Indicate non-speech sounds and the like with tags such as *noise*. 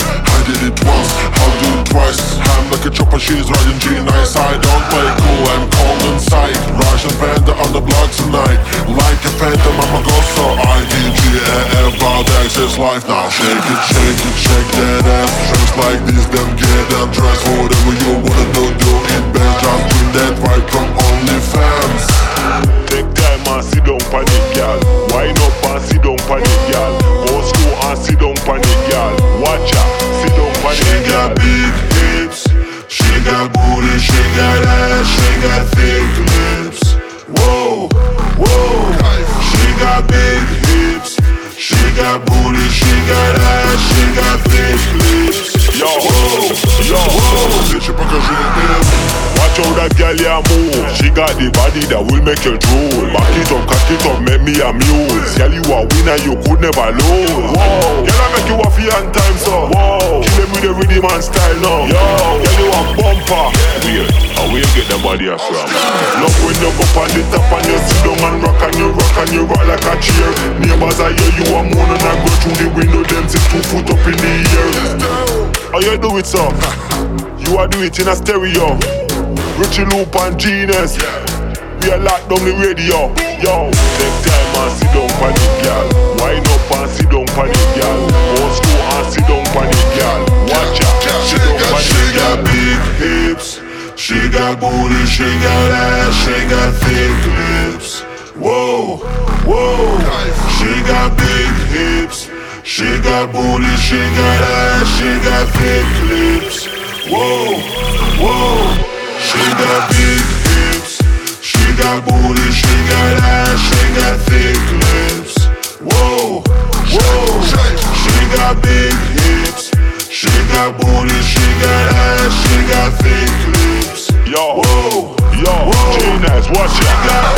I did it once, I'll do it twice. Like a chopper, she's riding G-Nice. I don't play cool, I'm And Valdex is life now. Shake it, shake it, shake that ass. Dress like this, then get undressed. Whatever you wanna do, do it best. Just bring that vibe from OnlyFans. Take time and sit down it, girl. Wind up and sit down pon it, girl. Go slow and sit down it, girl. Watch out, sit down pon She got big hips, she got booty, she got ass, she got thick lips. Whoa, whoa. She got big got booty, she got ass, she got thick lips. Yo, Whoa, yo. whoa. Bitch, покажи им. Watch how that girl ya move. She got the body that will make you drool. Back it up, cock it up, make me amuse. Girl, you a winner, you could never lose. Whoa, girl, I make you a fee on time, so. Whoa, kill him with the rhythm and style now. Yo, girl, you a bumper. Weird, how where you get the body a from? Love when you go on the top and you sit down and rock and you rock and you rock like a chair. Neighbors I hear you a moan and I go through the window, them sit two foot up in the air. How you do it, so? *laughs* You are do it in a stereo. Richie Loop and Genius. We are locked down the radio. Yo, take time and sit down pon it, girl. Wind up and sit down pon it, girl. Go slow and sit down pon it, girl. Watch out, She sit down she got girl. big hips, she got booty, she got ass, she got thick lips. Whoa, whoa. She got big hips, she got booty, she got ass, she got thick lips. Whoa, whoa. She got big hips, she got booty, she got ass, she got thick lips. Whoa, whoa. She got big hips, she got booty, she got ass, she got thick lips. Yo, Whoa, yo. Genius, watch She got